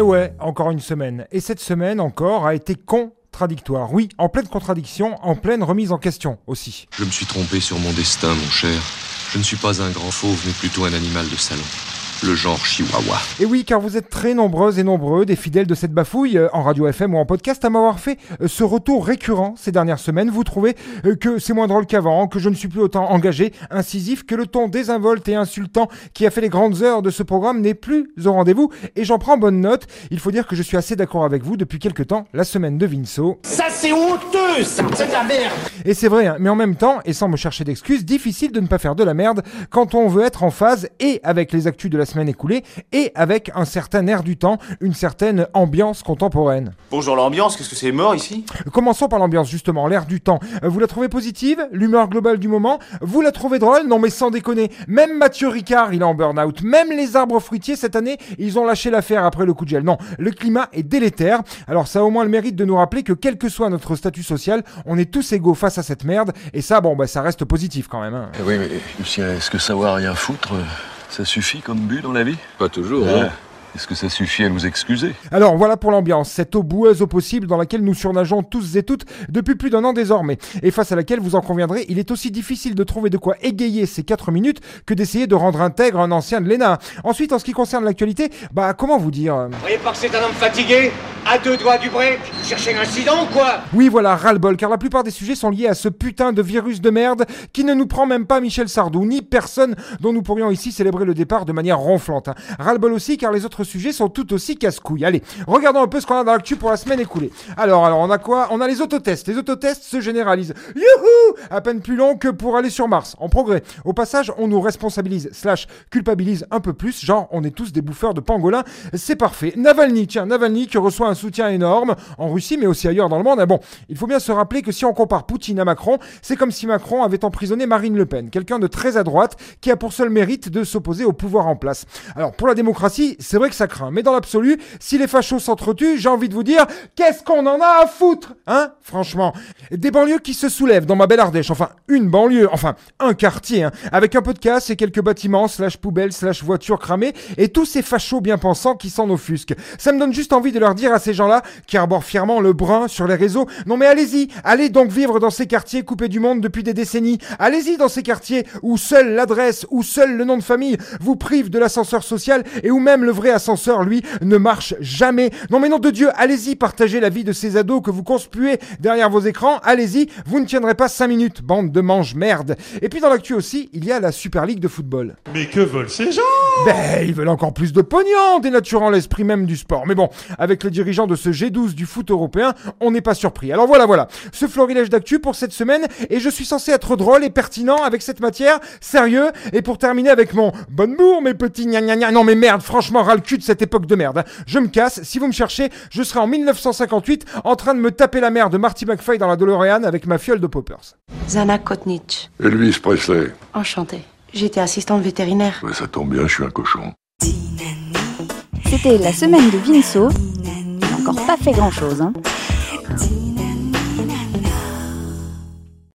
Et ouais, encore une semaine. Et cette semaine encore a été contradictoire. Oui, en pleine contradiction, en pleine remise en question aussi. Je me suis trompé sur mon destin, mon cher. Je ne suis pas un grand fauve, mais plutôt un animal de salon le genre chihuahua. Et oui, car vous êtes très nombreuses et nombreux, des fidèles de cette bafouille, euh, en radio FM ou en podcast, à m'avoir fait euh, ce retour récurrent ces dernières semaines. Vous trouvez euh, que c'est moins drôle qu'avant, que je ne suis plus autant engagé, incisif, que le ton désinvolte et insultant qui a fait les grandes heures de ce programme n'est plus au rendez-vous, et j'en prends bonne note. Il faut dire que je suis assez d'accord avec vous depuis quelques temps, la semaine de Vinceau. Ça c'est honteux, ça, c'est de la merde Et c'est vrai, hein, mais en même temps, et sans me chercher d'excuses, difficile de ne pas faire de la merde quand on veut être en phase et avec les actus de la semaine écoulée et avec un certain air du temps, une certaine ambiance contemporaine. Bonjour l'ambiance, qu'est-ce que c'est mort ici? Commençons par l'ambiance justement, l'air du temps. Vous la trouvez positive L'humeur globale du moment? Vous la trouvez drôle? Non mais sans déconner, même Mathieu Ricard il est en burn-out, même les arbres fruitiers cette année ils ont lâché l'affaire après le coup de gel. Non, le climat est délétère. Alors ça a au moins le mérite de nous rappeler que quel que soit notre statut social, on est tous égaux face à cette merde et ça bon bah ça reste positif quand même. Hein. Eh oui mais Lucien, est-ce que savoir rien foutre ça suffit comme but dans la vie? Pas toujours, hein. Est-ce que ça suffit à nous excuser? Alors voilà pour l'ambiance, cette eau boueuse au possible dans laquelle nous surnageons tous et toutes depuis plus d'un an désormais, et face à laquelle vous en conviendrez, il est aussi difficile de trouver de quoi égayer ces 4 minutes que d'essayer de rendre intègre un ancien de l'ENA. Ensuite, en ce qui concerne l'actualité, bah comment vous dire? Vous voyez pas que c'est un homme fatigué À deux doigts du break Vous cherchez un incident ou quoi Oui voilà, ras-le-bol, car la plupart des sujets sont liés à ce putain de virus de merde qui ne nous prend même pas Michel Sardou, ni personne dont nous pourrions ici célébrer le départ de manière ronflante. Hein. Ras-le-bol aussi, car les autres sujets sont tout aussi casse-couilles. Allez, regardons un peu ce qu'on a dans l'actu pour la semaine écoulée. Alors, alors, on a quoi? On a les autotests. Les autotests se généralisent. À peine plus long que pour aller sur Mars. En progrès. Au passage, on nous responsabilise, slash culpabilise un peu plus. Genre, on est tous des bouffeurs de pangolins. C'est parfait. Navalny, tiens, Navalny qui reçoit un soutien énorme en Russie, mais aussi ailleurs dans le monde. Ah bon, il faut bien se rappeler que si on compare Poutine à Macron, c'est comme si Macron avait emprisonné Marine Le Pen, quelqu'un de très à droite qui a pour seul mérite de s'opposer au pouvoir en place. Alors, pour la démocratie, c'est vrai que ça craint, mais dans l'absolu, si les fachos s'entretuent, j'ai envie de vous dire, qu'est-ce qu'on en a à foutre Hein Franchement? Des banlieues qui se soulèvent dans ma belle Enfin, une banlieue, enfin, un quartier, hein, avec un peu de casse et quelques bâtiments, slash poubelles, slash voitures cramées, et tous ces fachos bien pensants qui s'en offusquent. Ça me donne juste envie de leur dire à ces gens-là, qui arborent fièrement le brun sur les réseaux, non mais allez-y, allez donc vivre dans ces quartiers coupés du monde depuis des décennies. Allez-y dans ces quartiers où seule l'adresse, ou seul le nom de famille vous prive de l'ascenseur social, et où même le vrai ascenseur, lui, ne marche jamais. Non mais nom de Dieu, allez-y, partagez la vie de ces ados que vous conspuez derrière vos écrans. Allez-y, vous ne tiendrez pas 5 minutes, bande de mange merde. Et puis dans l'actu aussi, il y a la Super League de football. Mais que veulent ces gens? Ben, ils veulent encore plus de pognon, dénaturant l'esprit même du sport. Mais bon, avec le dirigeant de ce G12 du foot européen, on n'est pas surpris. Alors voilà, voilà, ce florilège d'actu pour cette semaine, et je suis censé être drôle et pertinent avec cette matière, sérieux, et pour terminer avec mon bonne bourre, mes petits gna gna gna. Non mais merde, franchement, ras le cul de cette époque de merde. Je me casse, si vous me cherchez, je serai en 1958 en train de me taper la mère de Marty McFly dans la DeLorean avec ma fiole de poppers. Zana Kotnich. Elvis Presley. Enchantée. J'étais assistante vétérinaire. Ouais, ça tombe bien, je suis un cochon. C'était la semaine de Vinceau. Il n'a encore pas fait grand-chose. Hein.